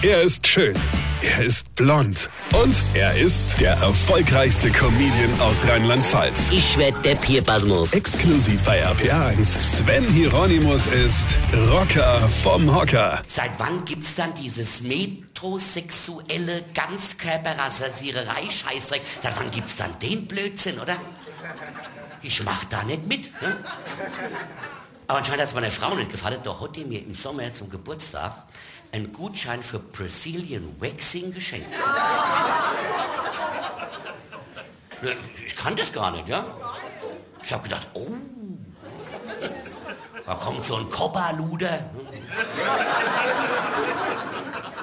Er ist schön. Er ist blond. Und er ist der erfolgreichste Comedian aus Rheinland-Pfalz. Ich werd der Pierpasmus. Exklusiv bei RPA1. Sven Hieronymus ist Rocker vom Hocker. Seit wann gibt's dann dieses metrosexuelle Ganzkörperrasiererei Scheißdreck? Seit wann gibt's dann den Blödsinn, oder? Ich mach da nicht mit. Ne? Aber anscheinend hat es meiner Frau nicht gefallen. Doch hat die mir im Sommer zum Geburtstag einen Gutschein für Brazilian Waxing geschenkt. Ne, Ich kann das gar nicht, ja? Ich habe gedacht, oh, da kommt so ein Kopperluder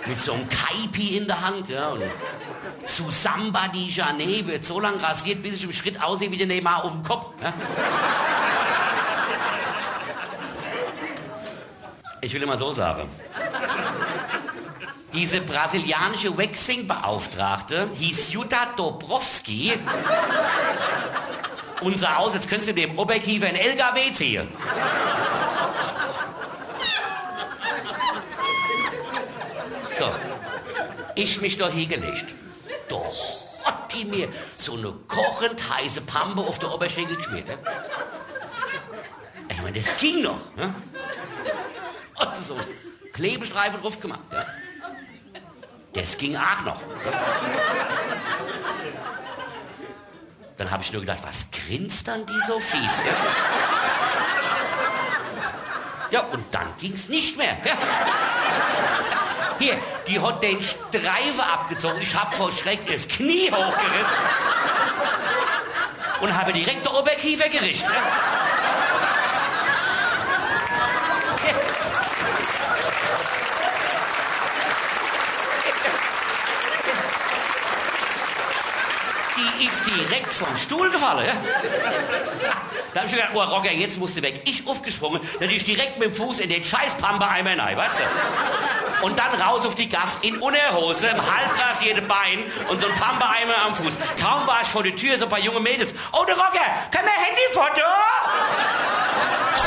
mit so einem Kaipi in der Hand, ja, und zu Samba di Jané wird so lang rasiert, bis ich im Schritt aussehe wie der Neymar auf dem Kopf. Ja? Ich will immer so sagen. Diese brasilianische Waxing-Beauftragte hieß Jutta Dobrowski und sah aus, als könntest du dem Oberkiefer in LKW ziehen. So, ich mich doch hingelegt. Doch hat die mir so eine kochend heiße Pampe auf der Oberschenkel geschmiert. Ne? Ich meine, das ging noch. Ne? So einen Klebestreifen drauf gemacht. Ja? Das ging auch noch. Dann habe ich nur gedacht, was grinst dann die so fies? Ja, ja und dann ging's nicht mehr. Ja? Hier, die hat den Streifen abgezogen. Ich habe vor Schreck das Knie hochgerissen und habe direkt der Oberkiefer gerichtet. Ja? Die ist direkt vom Stuhl gefallen. Da hab ich gedacht, oh Rocker, jetzt musst du weg. Ich aufgesprungen, dann ich direkt mit dem Fuß in den scheiß Pampe-Eimer rein, weißt du? Und dann raus auf die Gas, in Unterhose, im halbrasierte Bein und so ein Pampe-Eimer am Fuß. Kaum war ich vor der Tür, so ein paar junge Mädels. Oh, der Rocker, kann der Handyfoto?